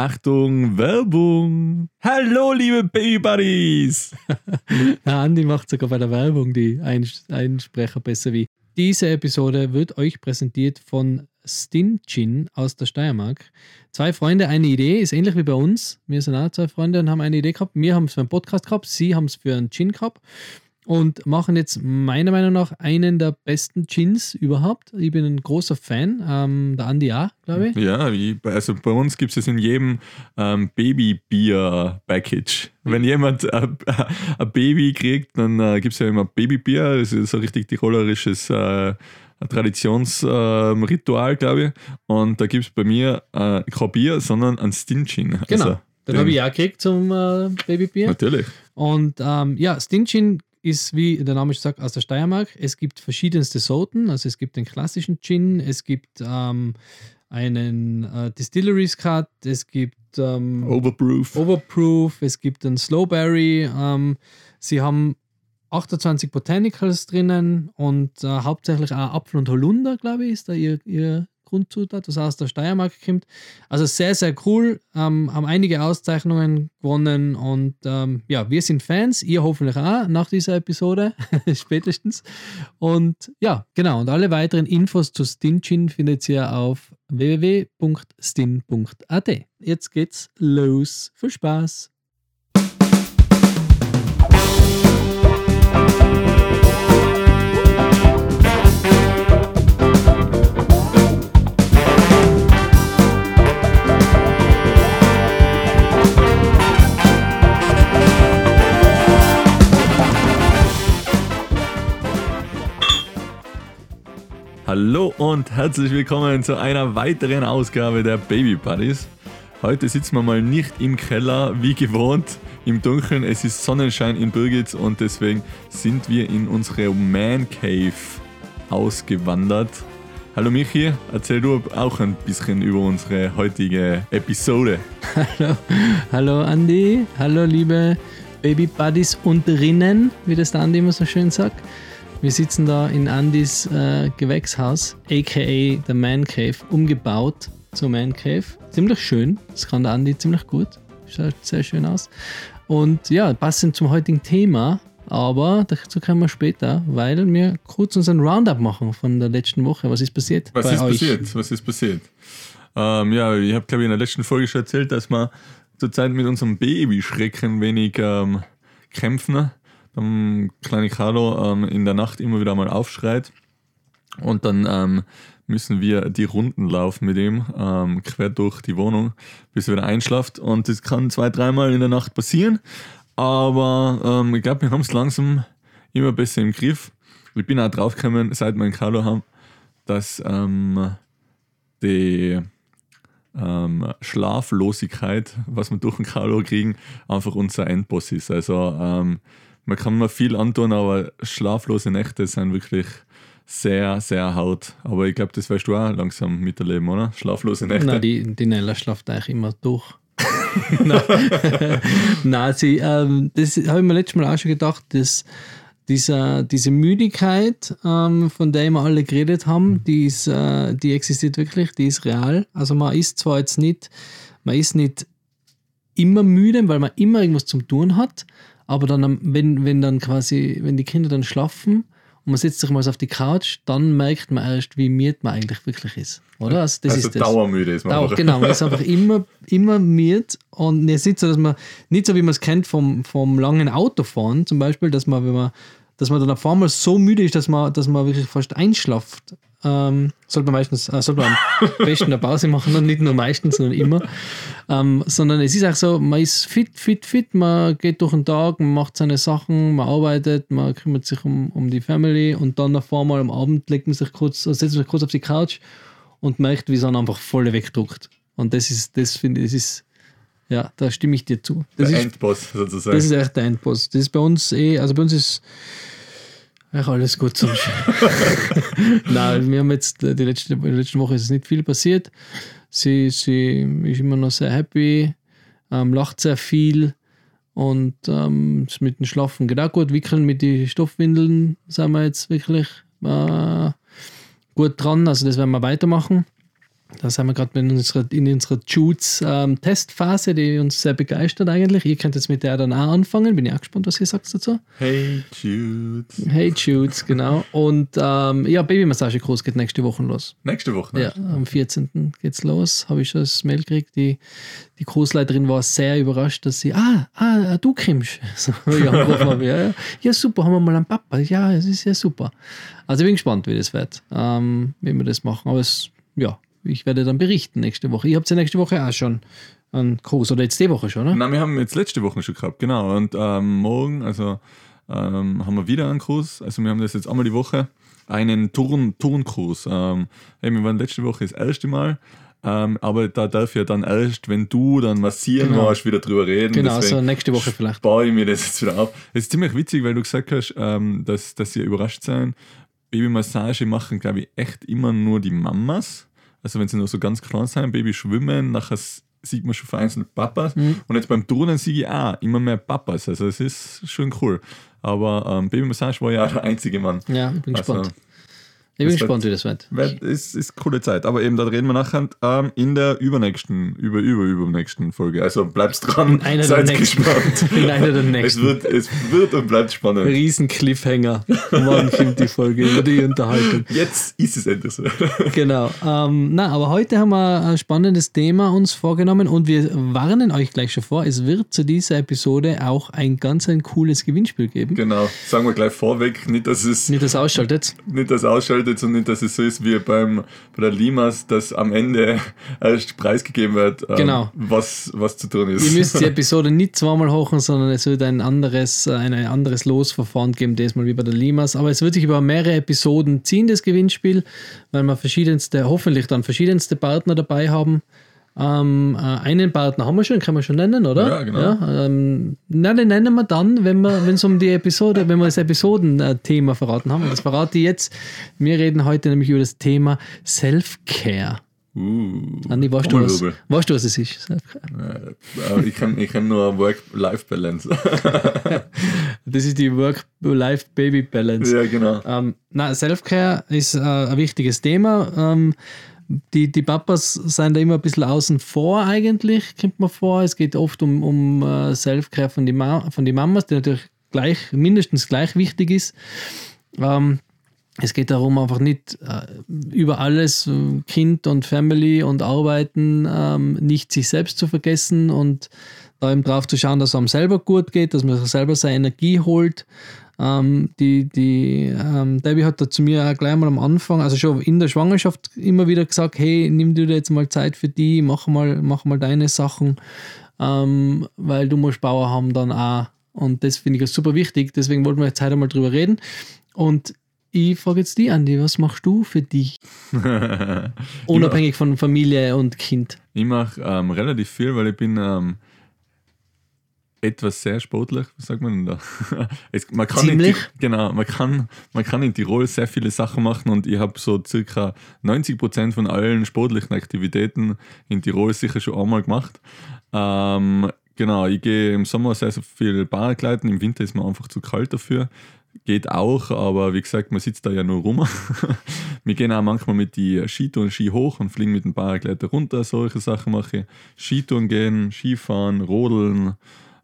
Achtung, Werbung! Hallo, liebe Baby Buddies! Andi macht sogar bei der Werbung die Einsprecher besser wie. Diese Episode wird euch präsentiert von Stinchin aus der Steiermark. Zwei Freunde, eine Idee, ist ähnlich wie bei uns. Wir sind auch zwei Freunde und haben eine Idee gehabt. Wir haben es für einen Podcast gehabt, sie haben es für einen Gin gehabt und machen jetzt meiner Meinung nach einen der besten Gins überhaupt. Ich bin ein großer Fan, ähm, der Andi auch, glaube ich. Ja, also bei uns gibt es in jedem ähm, Babybier-Package. Wenn jemand äh, ein Baby kriegt, dann äh, gibt es ja immer Babybier, das ist so richtig tirolerisches äh, Traditionsritual, glaube ich. Und da gibt es bei mir äh, kein Bier, sondern ein Stinchin. Genau. Also, den habe ich auch gekriegt zum äh, Babybier. Natürlich. Und ähm, ja, Stinchin ist, wie der Name schon sagt, aus der Steiermark. Es gibt verschiedenste Sorten. Also es gibt den klassischen Gin, es gibt ähm, einen äh, Distilleries Cut, es gibt ähm, Overproof. Overproof, es gibt einen Slowberry. Ähm, sie haben 28 Botanicals drinnen und äh, hauptsächlich auch Apfel und Holunder, glaube ich, ist da ihr, ihr Grundzutat, was aus der Steiermark kommt. Also sehr, sehr cool. Ähm, haben einige Auszeichnungen gewonnen und ähm, ja, wir sind Fans. Ihr hoffentlich auch nach dieser Episode, spätestens. Und ja, genau. Und alle weiteren Infos zu Stinchin findet ihr auf www.stin.at. Jetzt geht's los. Viel Spaß! Hallo und herzlich willkommen zu einer weiteren Ausgabe der Baby Buddies. Heute sitzen wir mal nicht im Keller wie gewohnt im Dunkeln. Es ist Sonnenschein in Birgitz und deswegen sind wir in unsere Man Cave ausgewandert. Hallo Michi, erzähl du auch ein bisschen über unsere heutige Episode. Hallo, hallo Andi, hallo liebe Baby Buddies und Rinnen, wie das der Andi immer so schön sagt. Wir sitzen da in Andys äh, Gewächshaus, aka der Man Cave, umgebaut zur Man Cave. Ziemlich schön, das kann der Andy ziemlich gut. Schaut sehr schön aus. Und ja, passend zum heutigen Thema, aber dazu kommen wir später, weil wir kurz unseren Roundup machen von der letzten Woche. Was ist passiert? Was ist euch? passiert? Was ist passiert? Ähm, ja, ich habe, glaube ich, in der letzten Folge schon erzählt, dass wir zurzeit mit unserem Babyschrecken wenig ähm, kämpfen dann kleine Carlo ähm, in der Nacht immer wieder mal aufschreit und dann ähm, müssen wir die Runden laufen mit ihm, ähm, quer durch die Wohnung, bis er wieder einschlaft. Und das kann zwei, dreimal in der Nacht passieren. Aber ähm, ich glaube, wir haben es langsam immer besser im Griff. Ich bin auch draufgekommen, seit wir einen Carlo haben, dass ähm, die ähm, Schlaflosigkeit, was wir durch den Carlo kriegen, einfach unser Endboss ist. Also ähm, man kann mir viel antun, aber schlaflose Nächte sind wirklich sehr, sehr hart. Aber ich glaube, das weißt du auch langsam miterleben, oder? Schlaflose Nächte. Nein, die, die Nella schlaft eigentlich immer durch. Nein, sie, ähm, das habe ich mir letztes Mal auch schon gedacht, dass dieser, diese Müdigkeit, ähm, von der wir alle geredet haben, die, ist, äh, die existiert wirklich, die ist real. Also man ist zwar jetzt nicht, man ist nicht immer müde, weil man immer irgendwas zum tun hat, aber dann, wenn, wenn dann quasi, wenn die Kinder dann schlafen und man setzt sich mal auf die Couch, dann merkt man erst, wie müde man eigentlich wirklich ist. Oder? Also, das also ist das. dauermüde ist man. Dauer, genau, man ist einfach immer, immer müde. Und es ist nicht so, dass man, nicht so wie man es kennt vom, vom langen Autofahren zum Beispiel, dass man, wenn man, dass man dann auf einmal so müde ist, dass man, dass man wirklich fast einschlaft. Ähm, sollte man meistens, äh, sollte man am besten eine Pause machen und nicht nur meistens, sondern immer. Ähm, sondern es ist auch so, man ist fit, fit, fit, man geht durch den Tag, man macht seine Sachen, man arbeitet, man kümmert sich um, um die Family und dann auf einmal am Abend legt man sich kurz, setzt man sich kurz auf die Couch und merkt, wie es dann einfach voll wegdruckt. Und das ist, das finde ich, das ist, ja, da stimme ich dir zu. Das der ist, Endboss sozusagen. Das ist echt der Endboss. Das ist bei uns eh, also bei uns ist Ach, alles gut zum Nein, wir haben jetzt die letzte, die letzte Woche ist nicht viel passiert. Sie, sie ist immer noch sehr happy, ähm, lacht sehr viel und ähm, mit dem Schlafen geht auch gut. Wickeln mit den Stoffwindeln sind wir jetzt wirklich äh, gut dran. Also das werden wir weitermachen. Da sind wir gerade in unserer, in unserer Jutes-Testphase, die uns sehr begeistert eigentlich. Ihr könnt jetzt mit der dann auch anfangen. Bin ich auch gespannt, was ihr sagt dazu. Hey, Jude. Hey Jutes, genau. Und ähm, ja, Babymassage-Kurs geht nächste Woche los. Nächste Woche, ne? Ja, am 14. geht's los. Habe ich schon das Mail gekriegt. Die, die Kursleiterin war sehr überrascht, dass sie, ah, ah du kommst. So, ja, ja. ja, super, haben wir mal einen Papa. Ja, es ist ja super. Also ich bin gespannt, wie das wird, ähm, wie wir das machen. Aber es, ja, ich werde dann berichten nächste Woche. Ihr habt ja nächste Woche auch schon einen Kurs oder jetzt die Woche schon, ne? Nein, wir haben jetzt letzte Woche schon gehabt, genau. Und ähm, morgen, also ähm, haben wir wieder einen Kurs. Also wir haben das jetzt einmal die Woche, einen Turn Turnkurs. Ähm, hey, wir waren letzte Woche das erste Mal. Ähm, aber da darf ja dann erst, wenn du dann massieren Genau. warst, wieder drüber reden. Genau, Deswegen so nächste Woche vielleicht. Spare ich mir das jetzt wieder auf. Es ist ziemlich witzig, weil du gesagt hast, ähm, dass, dass sie überrascht sein. Babymassage machen, glaube ich, echt immer nur die Mamas. Also wenn sie noch so ganz klein sind, Baby schwimmen, nachher sieht man schon vereinzelt Papas. Mhm. Und jetzt beim Turnen sehe ich auch immer mehr Papas. Also es ist schon cool. Aber ähm, Babymassage war ja auch der einzige Mann. Ja, ich bin Also, gespannt. Ich bin gespannt, wie das wird. Wird- Ist, ist coole Zeit. Aber eben, da reden wir nachher ähm, in der übernächsten, über, über, übernächsten Folge. Also bleibst dran, In einer der seid nächsten. gespannt. In einer der Es nächsten. wird, es wird und bleibt spannend. Riesen Cliffhanger. Morgen kommt die Folge über die Unterhaltung. Jetzt ist es endlich so. Genau. Ähm, na, aber heute haben wir ein spannendes Thema uns vorgenommen und wir warnen euch gleich schon vor, es wird zu dieser Episode auch ein ganz ein cooles Gewinnspiel geben. genau. Sagen wir gleich vorweg, nicht, dass es Nicht das ausschaltet. nicht das ausschaltet und nicht, dass es so ist wie beim, bei der Limas, dass am Ende erst preisgegeben wird, ähm, Genau. was, was zu tun ist. Ihr müsst die Episode nicht zweimal hochen, sondern es wird ein anderes, ein anderes Losverfahren geben, diesmal wie bei der Limas. Aber es wird sich über mehrere Episoden ziehen, das Gewinnspiel, weil wir verschiedenste, hoffentlich dann verschiedenste Partner dabei haben. Ähm, äh, einen Partner haben wir schon, kann man schon nennen, oder? Ja, genau. Ja, ähm, na, den nennen wir dann, wenn wir, wenn es um die Episode, wenn wir das Episodenthema verraten haben. Und das verrate ich jetzt. Wir reden heute nämlich über das Thema Self-Care. uh, Andi, weißt du, was, weißt du, was es ist? Äh, ich kenne ich kenn nur Work-Life-Balance. Das ist die Work-Life-Baby-Balance. ja, genau. Ähm, na, Self-Care ist äh, ein wichtiges Thema. Ähm, die, die Papas sind da immer ein bisschen außen vor eigentlich, kommt man vor. Es geht oft um, um äh, Self-Care von den von die Mamas, die natürlich gleich, mindestens gleich wichtig ist. Ähm, es geht darum, einfach nicht äh, über alles, äh, Kind und Family und Arbeiten, ähm, nicht sich selbst zu vergessen und da eben drauf zu schauen, dass es einem selber gut geht, dass man selber seine Energie holt. Ähm, die die ähm, Debbie hat da zu mir auch gleich mal am Anfang, also schon in der Schwangerschaft, immer wieder gesagt: Hey, nimm dir jetzt mal Zeit für die, mach mal, mach mal deine Sachen, ähm, weil du musst Bauer haben dann auch. Und das finde ich super wichtig. Deswegen wollten wir jetzt heute mal drüber reden. Und ich frage jetzt die, Andi, was machst du für dich? Unabhängig von Familie und Kind. Ich mache ähm, relativ viel, weil ich bin ähm, etwas sehr sportlich, was sagt man denn da? es, man kann in Ziemlich? Ti- genau, man kann, man kann in Tirol sehr viele Sachen machen und ich habe so circa 90% von allen sportlichen Aktivitäten in Tirol sicher schon einmal gemacht. Ähm, genau, ich gehe im Sommer sehr, sehr viel Paragliden, im Winter ist mir einfach zu kalt dafür. Geht auch, aber wie gesagt, man sitzt da ja nur rum. Wir gehen auch manchmal mit die Skitouren Ski hoch und fliegen mit dem Paragleiter runter. Solche Sachen mache ich. Skitouren gehen, Skifahren, Rodeln,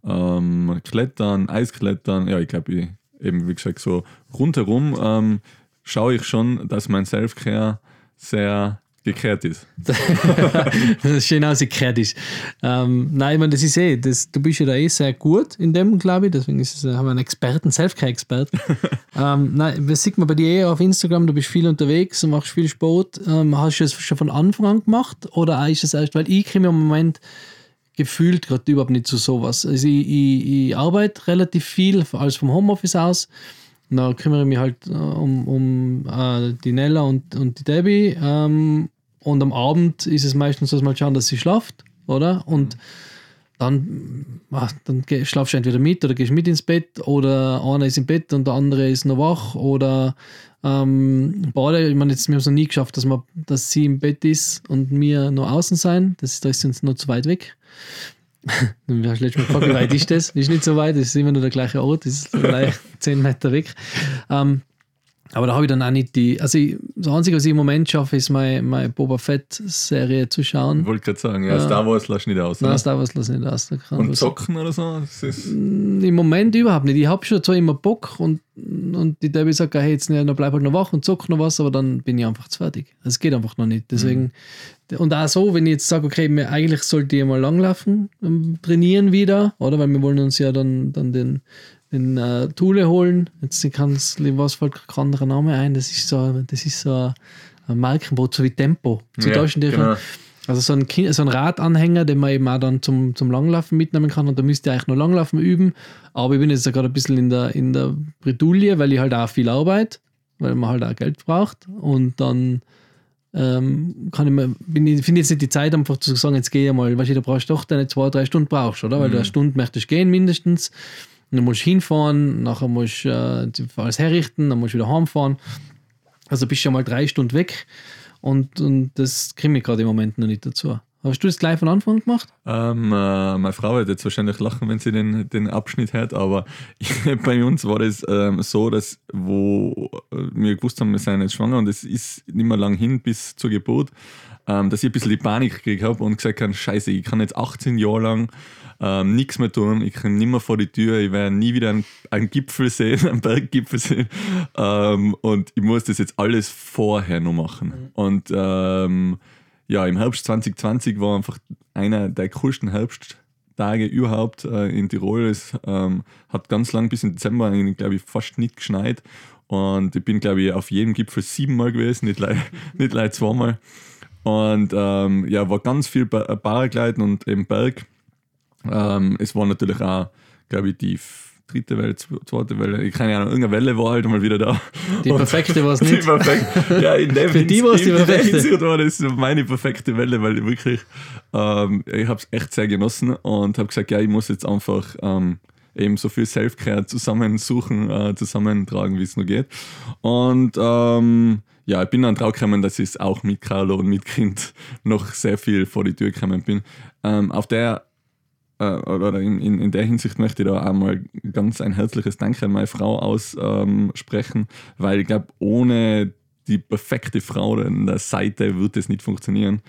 ähm, Klettern, Eisklettern. Ja, ich glaube, eben wie gesagt, so rundherum ähm, schaue ich schon, dass mein Self-Care sehr gekehrt ist. das ist schön ausgekehrt ist. Ähm, nein, ich meine, das ist eh, das, du bist ja da eh sehr gut in dem, glaube ich, deswegen ist es, äh, haben wir einen Experten, Selfcare-Experten. ähm, nein, das sieht man bei dir eh auf Instagram, du bist viel unterwegs und machst viel Sport. Ähm, hast du das schon von Anfang an gemacht oder ist es erst, weil ich im Moment gefühlt gerade überhaupt nicht zu sowas. Also ich, ich, ich arbeite relativ viel, alles vom Homeoffice aus. Da kümmere ich mich halt äh, um, um äh, die Nella und, und die Debbie. Ähm, und am Abend ist es meistens so, dass mal schauen, dass sie schlaft, oder? Und dann, ach, dann schlafst du entweder mit oder gehst mit ins Bett oder einer ist im Bett und der andere ist noch wach oder ähm, beide, ich meine, jetzt, wir haben es noch nie geschafft, dass, man, dass sie im Bett ist und wir noch außen sein. Das, da ist uns noch zu weit weg. Dann hast letztes Mal gefragt, wie weit ist das? Ist nicht so weit, das ist immer nur der gleiche Ort, das ist vielleicht 10 Meter weg. Ähm, Aber da habe ich dann auch nicht die. Also, ich, das Einzige, was ich im Moment schaffe, ist meine, meine Boba Fett-Serie zu schauen. Ich wollte gerade sagen, ja, Ja. Star Wars lass nicht aus. Nein, oder? Star Wars lass nicht aus. Und zocken oder so? Ist, Im Moment überhaupt nicht. Ich habe schon zwar immer Bock und, und die Debbie sagt, hey, jetzt nicht, dann bleib halt noch wach und zock noch was, aber dann bin ich einfach zu fertig. Es geht einfach noch nicht. Deswegen, und auch so, wenn ich jetzt sage, okay, mir, eigentlich sollte ich mal langlaufen, ähm, trainieren wieder, oder? Weil wir wollen uns ja dann, dann den, den äh, Thule holen. Jetzt kann es, was fällt kein anderer Name ein? Das ist so, das ist so ein, Markenboot, so wie Tempo. Zu Ja, Deutschen, genau. also so ein, Ki- so ein Radanhänger, den man eben auch dann zum, zum Langlaufen mitnehmen kann. Und da müsst ihr eigentlich nur Langlaufen üben. Aber ich bin jetzt ja gerade ein bisschen in der, in der Bredouille, weil ich halt auch viel arbeite, weil man halt auch Geld braucht. Und dann ähm, kann ich mir, ich, finde jetzt nicht die Zeit, einfach zu sagen, jetzt gehe ich mal, weißt du, da brauchst du doch deine zwei, drei Stunden brauchst, oder? Weil du eine Stunde möchtest gehen mindestens. Dann musst du hinfahren, nachher musst du äh, alles herrichten, dann musst du wieder heimfahren. Also bist du schon mal drei Stunden weg. Und, und das kriege ich gerade im Moment noch nicht dazu. Hast du das gleich von Anfang gemacht? Ähm, äh, meine Frau wird jetzt wahrscheinlich lachen, wenn sie den, den Abschnitt hört, aber bei uns war das ähm, so, dass wo äh, wir gewusst haben, wir sind jetzt schwanger und es ist nicht mehr lang hin bis zur Geburt, ähm, dass ich ein bisschen die Panik gekriegt habe und gesagt habe, scheiße, ich kann jetzt 18 Jahre lang ähm, nichts mehr tun, ich kann nicht mehr vor die Tür, ich werde nie wieder einen, einen Gipfel sehen, einen Berggipfel sehen ähm, und ich muss das jetzt alles vorher noch machen. Und ähm, ja, im Herbst 2020 war einfach einer der coolsten Herbsttage überhaupt äh, in Tirol. Es ähm, hat ganz lang bis in Dezember, glaube ich, fast nicht geschneit. Und ich bin, glaube ich, auf jedem Gipfel siebenmal gewesen, nicht leider nicht leid zweimal. Und ähm, ja, war ganz viel Ba- äh, Paragliden und eben Berg. Ähm, es war natürlich auch, glaube ich, die dritte Welle, zwe- zweite Welle, ich keine Ahnung, irgendeine Welle war halt mal wieder da. Die perfekte war es die nicht. perfekte. Ja, in dem Für die war's die in der perfekte. Hinsicht war das meine perfekte Welle, weil ich wirklich, ähm, ich habe es echt sehr genossen und habe gesagt, ja, ich muss jetzt einfach ähm, eben so viel Selfcare zusammensuchen, äh, zusammentragen, wie es nur geht. Und ähm, ja, ich bin dann drauf gekommen, dass ich auch mit Carlo und mit Kind noch sehr viel vor die Tür gekommen bin. Ähm, auf der äh, oder in, in, in der Hinsicht möchte ich da einmal ganz ein herzliches Danke an meine Frau aussprechen, weil ich glaube, ohne die perfekte Frau an der Seite wird es nicht funktionieren,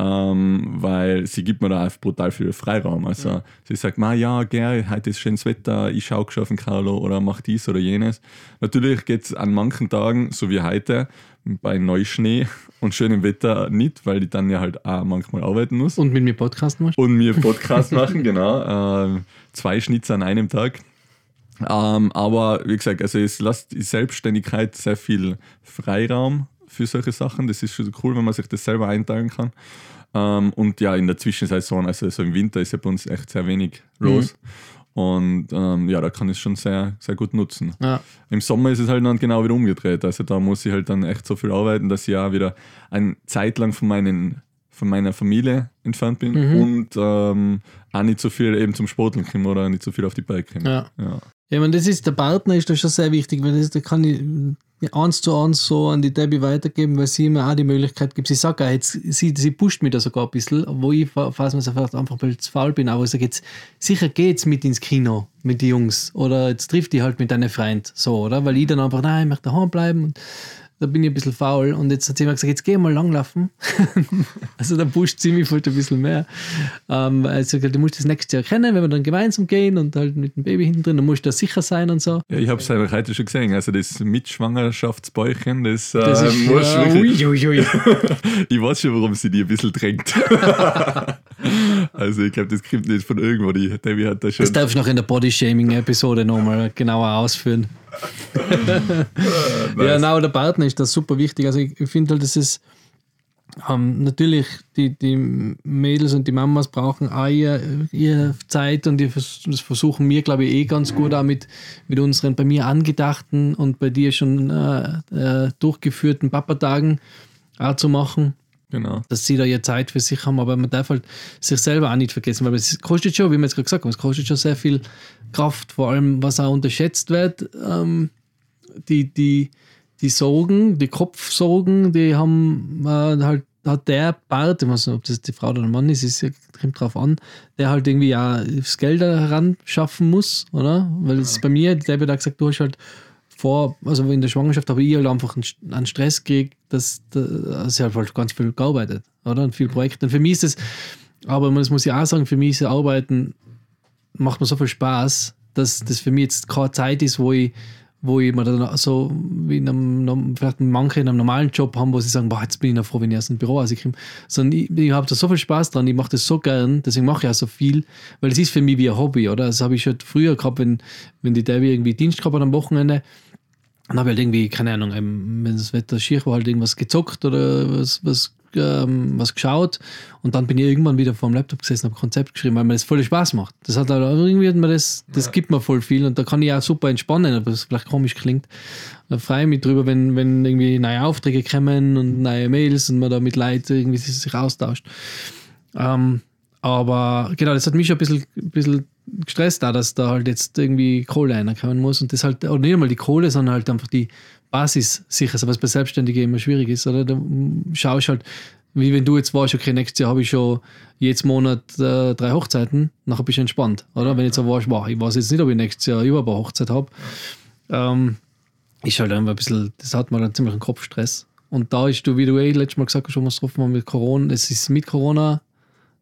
ähm, weil sie gibt mir da einfach brutal viel Freiraum. Also sie sagt, ma ja, gern, heute ist schönes Wetter, ich schaue schon auf den Carlo oder mach dies oder jenes. Natürlich geht es an manchen Tagen, so wie heute, bei Neuschnee und schönem Wetter nicht, weil ich dann ja halt auch manchmal arbeiten muss Und mit mir Podcast machst? und mir Podcast machen, genau. Ähm, zwei Schnitze an einem Tag. Ähm, aber wie gesagt, also es lässt die Selbstständigkeit sehr viel Freiraum für solche Sachen. Das ist schon cool, wenn man sich das selber einteilen kann. Ähm, und ja, in der Zwischensaison, also so im Winter ist ja bei uns echt sehr wenig los. Und ähm, ja, da kann ich es schon sehr, sehr gut nutzen. Ja. Im Sommer ist es halt dann genau wieder umgedreht. Also da muss ich halt dann echt so viel arbeiten, dass ich auch wieder eine Zeit lang von, meinen, von meiner Familie entfernt bin Mhm. und ähm, auch nicht so viel eben zum Sporteln komme oder nicht so viel auf die Bike komme. Ja. Ja. Ja, meine, das ist, der Partner ist da schon sehr wichtig, weil das, da kann ich eins zu eins so an die Debbie weitergeben, weil sie mir auch die Möglichkeit gibt. Sie sagt auch, jetzt, sie, sie pusht mich da sogar ein bisschen, wo ich, falls man vielleicht einfach zu faul bin, aber ich sage jetzt, sicher geht's mit ins Kino mit den Jungs oder jetzt trifft die halt mit deinem Freund, so, oder? Weil ich dann einfach, nein, ich möchte daheim bleiben und da bin ich ein bisschen faul und jetzt hat sie mir gesagt, jetzt geh mal langlaufen. also da pusht sie mich halt ein bisschen mehr. Ähm, also du musst das nächste Jahr kennen, wenn wir dann gemeinsam gehen und halt mit dem Baby hinten drin, dann musst du da sicher sein und so. Ja, ich habe es eigentlich heute schon gesehen. Also das Mitschwangerschaftsbäuchchen, das, Das äh, ist muss ja, wirklich, ui, ui, ui. ich weiß schon, warum sie die ein bisschen drängt. also ich glaube, das kommt nicht von irgendwo. Die Debbie hat da schon. Das darf ich noch in der Body-Shaming-Episode nochmal genauer ausführen. Ja, genau, der Partner ist das super wichtig. Also ich, ich finde halt, das ist ähm, natürlich, die, die Mädels und die Mamas brauchen auch ihr, ihre Zeit und die das versuchen wir, glaube ich, eh ganz gut auch mit, mit unseren bei mir angedachten und bei dir schon äh, äh, durchgeführten Papatagen auch zu machen Genau. dass sie da ihre Zeit für sich haben, aber man darf halt sich selber auch nicht vergessen, weil es kostet schon, wie wir jetzt gerade gesagt haben, es kostet schon sehr viel Kraft, vor allem was auch unterschätzt wird, ähm, die, die, die Sorgen, die Kopfsorgen, die haben äh, halt hat der Part, ich weiß nicht, ob das die Frau oder der Mann ist, ist ja kommt drauf an, der halt irgendwie ja das Geld heran schaffen muss, oder? Weil es bei mir, der hat gesagt, du hast halt vor, also in der Schwangerschaft habe ich halt einfach einen, Stress gekriegt, dass, dass ich halt ganz viel gearbeitet, oder? Und viel Projekte. Und für mich ist es, aber das muss ich auch sagen, für mich ist Arbeiten, macht mir so viel Spaß, dass das für mich jetzt keine Zeit ist, wo ich wo ich mir dann so wie in einem, vielleicht manche in einem normalen Job haben, wo sie sagen, boah, jetzt bin ich noch froh, wenn ich aus dem Büro rauskomme. Sondern ich, ich habe da so viel Spaß dran, ich mache das so gern, deswegen mache ich auch so viel, weil es ist für mich wie ein Hobby, oder? Das habe ich schon früher gehabt, wenn, wenn die Debbie irgendwie Dienst gehabt hat am Wochenende, dann habe ich halt irgendwie, keine Ahnung, wenn das Wetter schier war, halt irgendwas gezockt oder was, was ähm, was geschaut und dann bin ich irgendwann wieder vor dem Laptop gesessen und habe Konzept geschrieben, weil mir das voll Spaß macht. Das hat halt irgendwie hat mir das, das ja. gibt mir voll viel und da kann ich auch super entspannen, aber es vielleicht komisch klingt. Da freue ich mich drüber, wenn, wenn irgendwie neue Aufträge kommen und neue Mails und man da mit Leuten irgendwie sich austauscht. Ähm, aber genau, das hat mich schon ein bisschen, ein bisschen gestresst, da, dass da halt jetzt irgendwie Kohle reinkommen muss und das halt, oder nicht einmal die Kohle, sondern halt einfach die Basis sicher, was bei Selbstständigen immer schwierig ist, oder? Da schaust halt, wie wenn du jetzt warst, okay, nächstes Jahr habe ich schon jeden Monat äh, drei Hochzeiten, nachher bist du entspannt, oder? Wenn jetzt so warst, wow, ich weiß jetzt nicht, ob ich nächstes Jahr über eine Hochzeit habe. Ähm, ist halt einfach ein bisschen, das hat man dann ziemlich einen Kopfstress. Und da ist du, wie du eh letztes Mal gesagt hast, schon was getroffen haben mit Corona, es ist mit Corona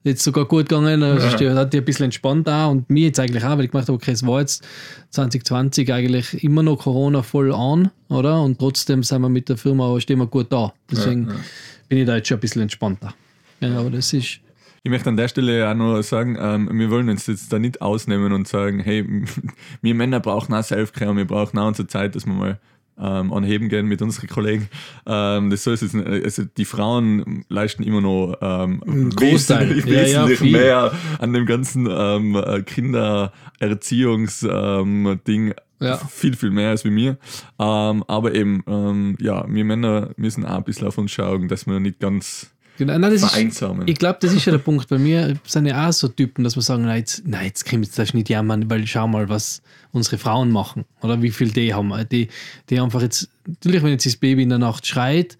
jetzt sogar gut gegangen. Ja. hat die ein bisschen entspannt da und mir jetzt eigentlich auch, weil ich gemacht habe, okay, es war jetzt 2020 eigentlich immer noch Corona voll an, oder? Und trotzdem sind wir mit der Firma, stehen wir gut da. Deswegen ja, ja. bin ich da jetzt schon ein bisschen entspannter. Ja, aber das ist. Ich möchte an der Stelle auch noch sagen, ähm, wir wollen uns jetzt da nicht ausnehmen und sagen, hey, wir Männer brauchen auch Selfcare und wir brauchen auch unsere Zeit, dass wir mal ähm, anheben gehen mit unseren Kollegen. Ähm, das soll es also die Frauen leisten immer noch ähm, wesentlich, ja, ja, mehr an dem ganzen ähm, äh, Kindererziehungsding. Ähm, ja. Viel, viel mehr als wie mir. Ähm, aber eben, ähm, ja, wir Männer müssen auch ein bisschen auf uns schauen, dass wir nicht ganz Genau, nein, das vereinsamen. Ist, ich glaube, das ist ja der Punkt. Bei mir sind ja auch so Typen, dass wir sagen, nein, jetzt, nein, jetzt können wir jetzt nicht jammern, weil schau mal, was unsere Frauen machen oder wie viel die haben. Die, die einfach jetzt, natürlich, wenn jetzt das Baby in der Nacht schreit,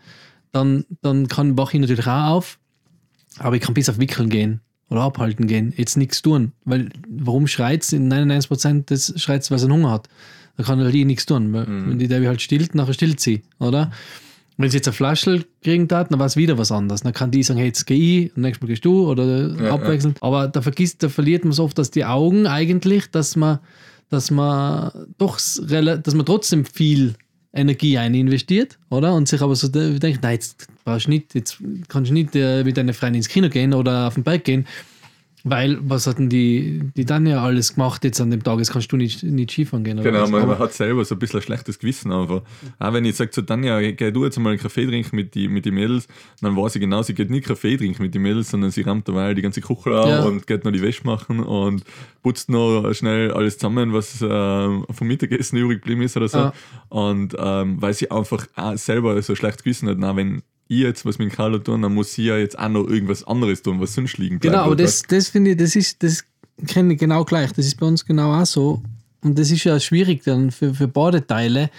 dann, dann kann, wache ich natürlich auch auf, aber ich kann bis auf Wickeln gehen oder abhalten gehen, jetzt nichts tun. Weil, warum schreit es? In 99% des schreit es, weil es einen Hunger hat. Da kann halt die nichts tun. Weil, mhm. Wenn die Debbie halt stillt, nachher stillt sie, oder? Wenn sie jetzt eine Flasche kriegen hat, dann war es wieder was anderes. Dann kann die sagen, hey, jetzt gehe ich, nächstes Mal gehst du oder ja, abwechselnd. Ja. Aber da vergisst, da verliert man so oft, dass die Augen eigentlich, dass man, dass man doch, dass man trotzdem viel Energie ein investiert, oder? Und sich aber so denkt, nein, jetzt brauchst du nicht, jetzt kannst du nicht äh, mit deiner Freundin ins Kino gehen oder auf den Berg gehen, weil, was hatten die, die dann ja alles gemacht jetzt an dem Tag? Jetzt kannst du nicht, nicht Skifahren gehen. Genau, man, man, hat selber so ein bisschen ein schlechtes Gewissen einfach. Auch wenn ich sage zu Tanja, geh du jetzt mal einen Kaffee trinken mit den mit die Mädels, dann weiß ich genau, sie geht nicht Kaffee trinken mit den Mädels, sondern sie rammt dabei die ganze Küche an ja. und geht noch die Wäsche machen und putzt noch schnell alles zusammen, was äh, vom Mittagessen übrig geblieben ist oder so. Ja. Und ähm, weil sie einfach auch selber so ein schlechtes Gewissen hat, na, wenn ich jetzt was mit Carlo tun, dann muss sie ja jetzt auch noch irgendwas anderes tun, was sonst liegen bleibt. Genau, aber das, das finde ich, das ist, das kenne ich genau gleich. Das ist bei uns genau auch so. Und das ist ja schwierig dann für, für beide Teile,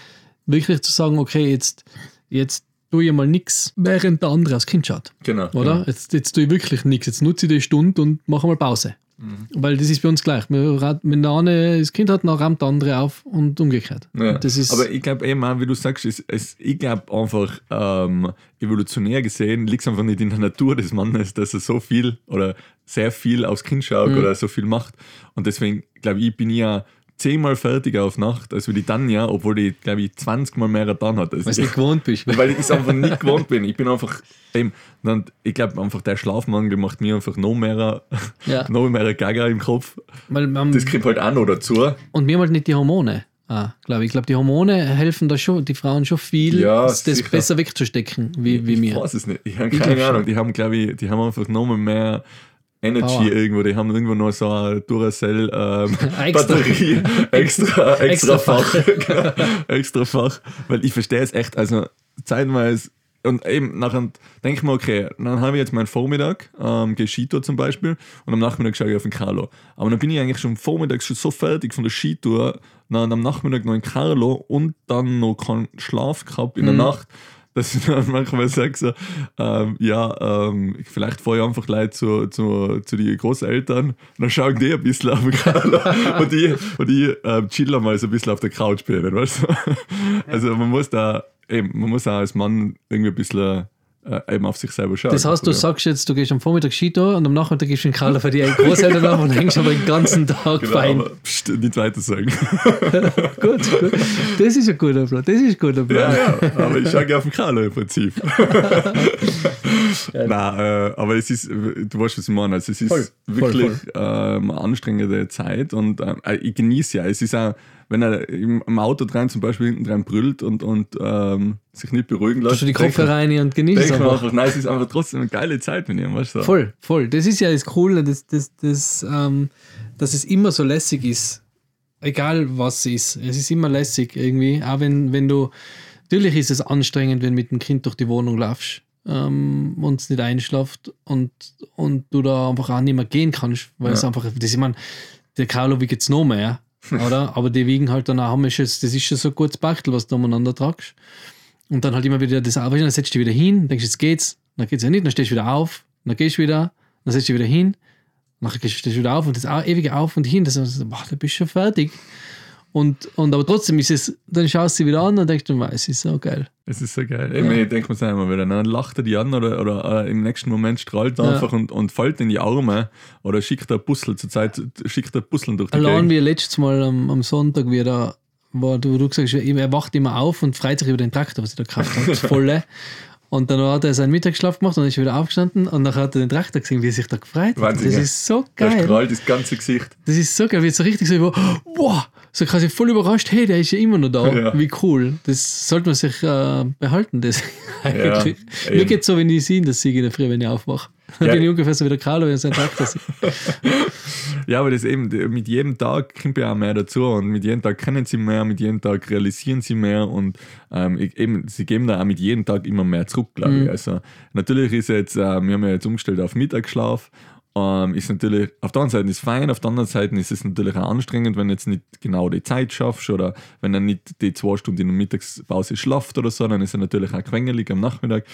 wirklich zu sagen, okay, jetzt, jetzt tue ich mal nichts, während der andere aufs Kind schaut. Genau. Oder? Genau. Jetzt, jetzt tue ich wirklich nichts. Jetzt nutze ich die Stunde und mache mal Pause. Mhm. Weil das ist bei uns gleich. Wenn der eine das Kind hat, dann rammt der andere auf und umgekehrt. Ja. Und das ist Aber ich glaube eben auch, wie du sagst, ist, ist, ich glaube einfach, ähm, evolutionär gesehen, liegt es einfach nicht in der Natur des Mannes, dass er so viel oder sehr viel aufs Kind schaut mhm. oder so viel macht. Und deswegen glaube ich, bin ich ja zehnmal fertiger auf Nacht als wie die Tanja, obwohl die, glaube ich, 20 Mal mehr getan hat. Weil du nicht gewohnt bist. Weil ich es einfach nicht gewohnt bin. Ich bin einfach, eben, dann, ich glaube einfach, der Schlafmangel macht mir einfach noch mehr, ja. noch mehr Gaga im Kopf. Weil, um, das kommt halt auch noch dazu. Und mir halt nicht die Hormone. Ah, glaube ich. glaube, die Hormone helfen da schon, die Frauen schon viel, ja, das sicher. besser wegzustecken, wie, wie mir. Ich weiß es nicht. Ich habe keine Ahnung. Die haben, glaube ich, die haben einfach nochmal mehr Energy Power. irgendwo, die haben irgendwo noch so eine Duracell ähm. Batterie, extra, extra, extra Fach. Fach. extra Fach. Weil ich verstehe es echt, also zeitweise und eben nachher denke ich mir, okay, dann habe ich jetzt meinen Vormittag, ähm, gehe Skitour zum Beispiel und am Nachmittag schaue ich auf den Carlo. Aber dann bin ich eigentlich schon vormittags schon so fertig von der Skitour, dann am Nachmittag noch in Carlo und dann noch keinen Schlaf gehabt in der mhm. Nacht dass ich dann manchmal sage so, ähm, ja, ähm, vielleicht fahre ich einfach gleich zu, zu, zu den Großeltern. Dann schauen die ein bisschen auf den Carlo und ich, und ich ähm, chill mal so ein bisschen auf der Couch bei weißt du? Also man muss da, eben, man muss auch als Mann irgendwie ein bisschen äh, eben auf sich selber schauen. Das heißt, du sagst jetzt, du gehst am Vormittag Ski da und am Nachmittag gehst du in Karla für die Großeltern ab und hängst aber den ganzen Tag genau, fein. aber, pst, nicht weiter sagen. gut, gut. Das ist ein guter Plan. Das ist ein guter Plan. ja, ja, aber ich schaue auf den Carlo im Prinzip. Nein, äh, aber es ist, du weißt, was ich meine. Also es ist Voll, voll, wirklich Ähm, eine anstrengende Zeit und ähm, äh, ich genieße ja. Es ist auch, wenn er im, im Auto dran zum Beispiel hinten dran brüllt und, und ähm, sich nicht beruhigen lässt. Du die Kopfhörer rein und genießt einfach. nein, es ist einfach trotzdem eine geile Zeit mit ihm, weißt du? Voll, voll. Das ist ja das Coole, dass, dass, dass, ähm, dass es immer so lässig ist. Egal was es ist. Es ist immer lässig irgendwie. Auch wenn, wenn du. Natürlich ist es anstrengend, wenn du mit dem Kind durch die Wohnung laufst ähm, und es nicht einschlaft und, und du da einfach auch nicht mehr gehen kannst, weil es Ja. einfach. Das, ich meine, der Carlo wiegt jetzt noch mehr, oder? Aber die wiegen halt dann auch, haben wir schon- das ist schon so ein gutes Bachtel, was du umeinander tragst. Und dann halt immer wieder das auf, dann setzt du wieder hin, denkst, jetzt geht's, dann geht's ja nicht, dann stehst du wieder auf, dann gehst du wieder, dann setzt du wieder hin, dann stehst du wieder auf und das ewige Auf und Hin, das ist, boah, da bist du schon fertig. Und, und aber trotzdem ist es, dann schaust du sie wieder an und denkst du, "Wow, es ist so geil. Es ist so geil. Eben, Ich denke mir es immer wieder. Dann lacht er die an oder, oder äh, im nächsten Moment strahlt er Ja. einfach und, und fällt in die Arme oder schickt er Puzzle zur Zeit, schickt er Puzzle durch die Allein Gegend. wie letztes Mal am, am Sonntag wieder war, du, du gesagt hast, er wacht immer auf und freut sich über den Traktor, was er da gekauft hat, das volle. Und dann hat er seinen Mittagsschlaf gemacht und ist er wieder aufgestanden und dann hat er den Traktor gesehen, wie er sich da gefreut hat. Wahnsinn, Das ja. ist so geil. strahlt das ganze Gesicht. Das ist so geil, wie so richtig so wow, so quasi voll überrascht, hey, der ist ja immer noch da. Ja. Wie cool. Das sollte man sich äh, behalten, das eigentlich. Mir geht so, wenn ich sehe, dass ich in der Früh, wenn ich aufwache. Dann Ja. bin ich ungefähr so wie der Carlo, wenn er seinen Traktor sieht. Ja, aber das eben, mit jedem Tag kommt ja auch mehr dazu und mit jedem Tag kennen sie mehr, mit jedem Tag realisieren sie mehr und ähm, eben, sie geben da auch mit jedem Tag immer mehr zurück, glaube Mhm. ich. Also natürlich ist jetzt, äh, wir haben ja jetzt umgestellt auf Mittagsschlaf. Ähm, ist natürlich, auf der einen Seite ist fein, auf der anderen Seite ist es natürlich auch anstrengend, wenn du jetzt nicht genau die Zeit schaffst oder wenn er nicht die zwei Stunden in der Mittagspause schlaft oder so, dann ist er natürlich auch quengelig am Nachmittag.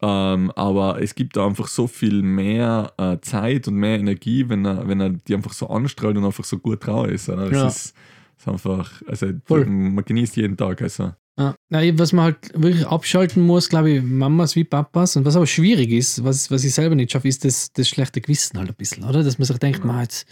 Ähm, aber es gibt da einfach so viel mehr äh, Zeit und mehr Energie, wenn er, wenn er die einfach so anstrahlt und einfach so gut drauf ist. Oder? Ja. ist, ist einfach, also Voll. man genießt jeden Tag. Also. Ja. Was man halt wirklich abschalten muss, glaube ich, Mamas wie Papas. Und was aber schwierig ist, was, was ich selber nicht schaffe, ist das, das schlechte Gewissen halt ein bisschen, oder? Dass man sich denkt, man jetzt,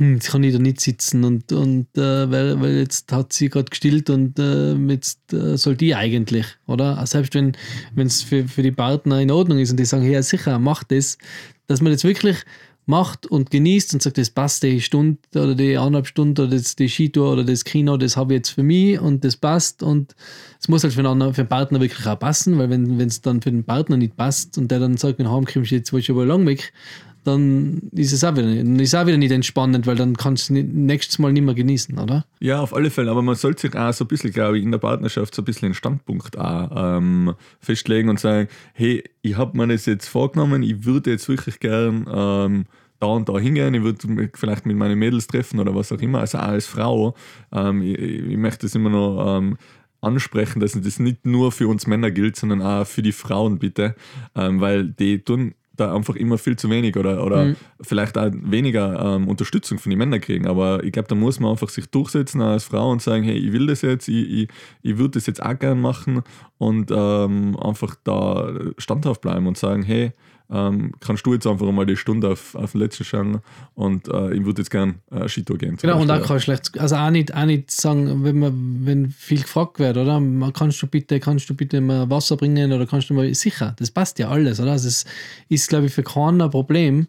hm, jetzt kann ich da nicht sitzen und, und äh, weil, weil jetzt hat sie gerade gestillt und äh, jetzt äh, soll die eigentlich, oder? Selbst wenn es für, für die Partner in Ordnung ist und die sagen, ja, sicher, mach das, dass man jetzt wirklich macht und genießt und sagt, das passt die Stunde oder die eineinhalb Stunden oder das, die Skitour oder das Kino, das habe ich jetzt für mich und das passt und es muss halt für anderen, für den Partner wirklich auch passen, weil wenn es dann für den Partner nicht passt und der dann sagt, wenn du heimkommst, jetzt willst du aber lang weg, dann ist es auch wieder nicht, ist auch wieder nicht entspannend, weil dann kannst du es nächstes Mal nicht mehr genießen, oder? Ja, auf alle Fälle, aber man sollte sich auch so ein bisschen, glaube ich, in der Partnerschaft so ein bisschen einen Standpunkt auch ähm, festlegen und sagen, hey, ich habe mir das jetzt vorgenommen, ich würde jetzt wirklich gern ähm, da und da hingehen, ich würde mich vielleicht mit meinen Mädels treffen oder was auch immer, also auch als Frau. Ähm, ich, ich möchte das immer noch ähm, ansprechen, dass das nicht nur für uns Männer gilt, sondern auch für die Frauen bitte, ähm, weil die tun da einfach immer viel zu wenig oder, oder Mhm. vielleicht auch weniger ähm, Unterstützung von den Männern kriegen. Aber ich glaube, da muss man einfach sich durchsetzen als Frau und sagen, hey, ich will das jetzt, ich, ich, ich würde das jetzt auch gern machen und ähm, einfach da standhaft bleiben und sagen, hey, ähm, kannst du jetzt einfach mal die Stunde auf, auf den letzten schauen und äh, ich würde jetzt gern äh, Skitour gehen. Genau, und auch Beispiel. kein schlecht, also auch nicht, auch nicht sagen, wenn man, wenn viel gefragt wird, oder? Kannst du bitte, kannst du bitte mal Wasser bringen oder kannst du mal, sicher, das passt ja alles, oder? Also es ist, glaube ich, für keinen ein Problem.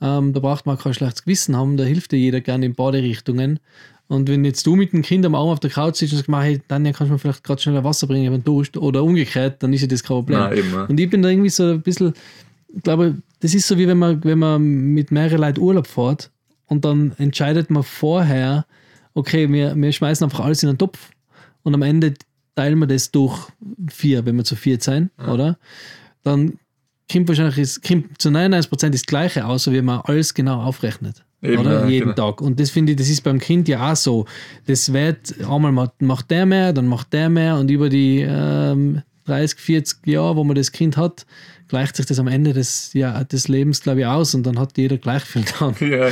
Ähm, da braucht man kein schlechtes Gewissen haben, da hilft dir jeder gerne in beide Richtungen. Und wenn jetzt du mit dem Kind am Arm auf der Couch sitzt und sagst, hey, Tanja, kannst du mir vielleicht gerade schnell Wasser bringen, wenn du duscht, oder umgekehrt, dann ist ja das kein Problem. Nein. Und ich bin da irgendwie so ein bisschen, glaube, das ist so wie wenn man, wenn man mit mehreren Leuten Urlaub fährt und dann entscheidet man vorher, okay, wir, wir schmeißen einfach alles in einen Topf und am Ende teilen wir das durch vier, wenn wir zu viert sein, oder? Dann kommt wahrscheinlich ist, kommt zu 99% das Gleiche aus, so wie man alles genau aufrechnet. Eben, oder? ja, Jeden genau. Tag. Und das finde ich, das ist beim Kind ja auch so. Das wird, einmal macht- macht der mehr, dann macht der mehr und über die ähm, 30, 40 Jahre, wo man das Kind hat, gleicht sich das am Ende des, ja, des Lebens, glaube ich, aus und dann hat jeder gleich viel dann. Ja,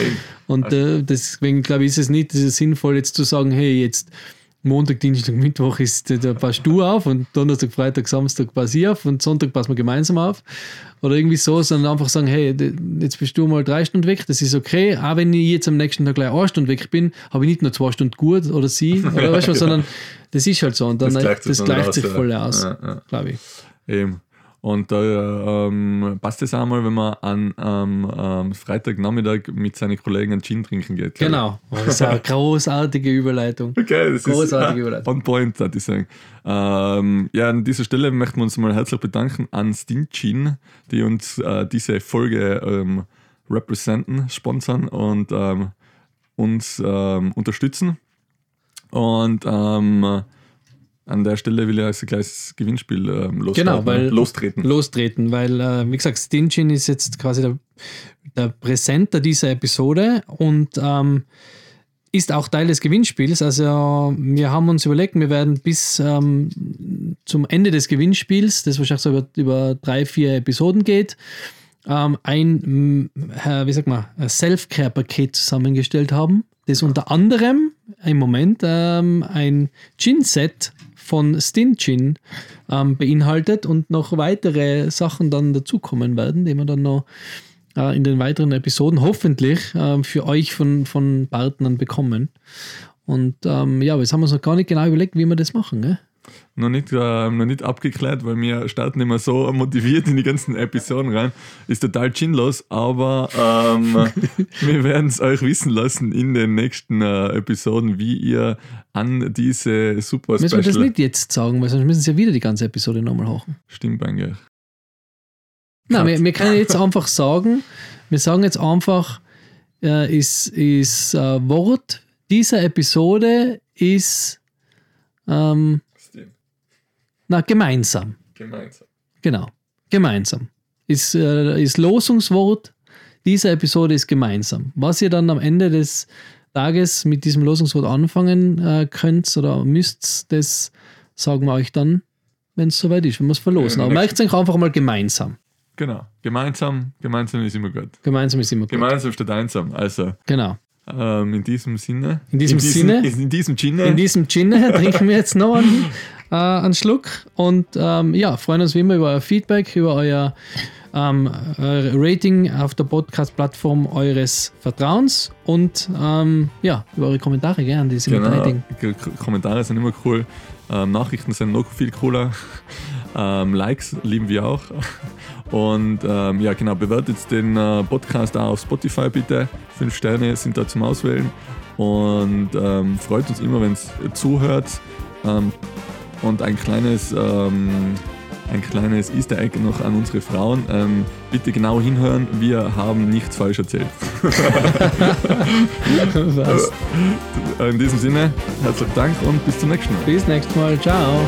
Und äh, deswegen, glaube ich, ist es nicht ist es sinnvoll, jetzt zu sagen, hey, jetzt Montag, Dienstag, Mittwoch ist, äh, da passt du auf und Donnerstag, Freitag, Samstag pass ich auf und Sonntag passen wir gemeinsam auf. Oder irgendwie so, sondern einfach sagen, hey, jetzt bist du mal drei Stunden weg, das ist okay. Auch wenn ich jetzt am nächsten Tag gleich eine Stunde weg bin, habe ich nicht nur zwei Stunden gut oder sie, oder weißt du, was, sondern das ist halt so. Und dann, Das das gleicht sich gleicht, sich ja. voll aus, Ja, ja. glaube ich. Eben. Und da ähm, passt es auch mal, wenn man an ähm, Freitagnachmittag mit seinen Kollegen einen Gin trinken geht. Genau. Oh, das ist eine großartige Überleitung. Okay, das Großartige ist Überleitung. on point, würde ich sagen. Ähm, ja, an dieser Stelle möchten wir uns mal herzlich bedanken an Stingin, die uns äh, diese Folge ähm, representen, sponsern und ähm, uns ähm, unterstützen. Und ähm, an der Stelle will ich also gleich das Gewinnspiel ähm, lostreten. Genau, weil lostreten. lostreten, weil, äh, wie gesagt, Stingin ist jetzt quasi der, der Präsenter dieser Episode und ähm, ist auch Teil des Gewinnspiels. Also wir haben uns überlegt, wir werden bis ähm, zum Ende des Gewinnspiels, das wahrscheinlich so über, über drei, vier Episoden geht, ähm, ein, äh, wie sagt man, Self-Care-Paket zusammengestellt haben, das unter anderem im Moment ähm, ein Gin-Set von Stin Gin ähm, beinhaltet und noch weitere Sachen dann dazukommen werden, die wir dann noch äh, in den weiteren Episoden hoffentlich ähm, für euch von, von Partnern bekommen. Und ähm, ja, aber jetzt haben wir uns noch gar nicht genau überlegt, wie wir das machen. Gell? Noch nicht, äh, noch nicht abgeklärt, weil wir starten immer so motiviert in die ganzen Episoden rein. Ist total chinlos, aber ähm, wir werden es euch wissen lassen in den nächsten äh, Episoden, wie ihr an diese super Müssen wir das nicht jetzt sagen, weil sonst müssen sie ja wieder die ganze Episode nochmal hochen. Stimmt eigentlich. Nein, wir, wir können jetzt einfach sagen, wir sagen jetzt einfach, äh, ist, ist äh, Wort dieser Episode ist ähm, na, gemeinsam. Gemeinsam. Genau, gemeinsam. Ist, äh, ist Losungswort dieser Episode ist gemeinsam. Was ihr dann am Ende des Tages mit diesem Losungswort anfangen äh, könnt oder müsst, das sagen wir euch dann, wenn es soweit ist, wenn wir es verlosen. Ja, Aber merkt euch einfach mal gemeinsam. Genau. Gemeinsam, gemeinsam ist immer gut. Gemeinsam ist immer gut. Gemeinsam statt einsam. Also, Genau. ähm, in diesem Sinne. In diesem Sinne? In diesem Sinne. In diesem Gin trinken wir jetzt noch einen, äh, einen Schluck und ähm, ja, freuen uns wie immer über euer Feedback, über euer ähm, äh, Rating auf der Podcast-Plattform eures Vertrauens und ähm, ja, über eure Kommentare, an die sind Genau. K- Kommentare sind immer cool. Ähm, Nachrichten sind noch viel cooler. Ähm, Likes lieben wir auch. Und ähm, ja, genau, bewertet den äh, Podcast auch auf Spotify bitte. Fünf Sterne sind da zum Auswählen. Und ähm, freut uns immer, wenn es zuhört. Ähm, und ein kleines, ähm, ein kleines Easter Egg noch an unsere Frauen. Ähm, bitte genau hinhören, wir haben nichts falsch erzählt. In diesem Sinne, herzlichen Dank und bis zum nächsten Mal. Bis nächstes Mal. Ciao.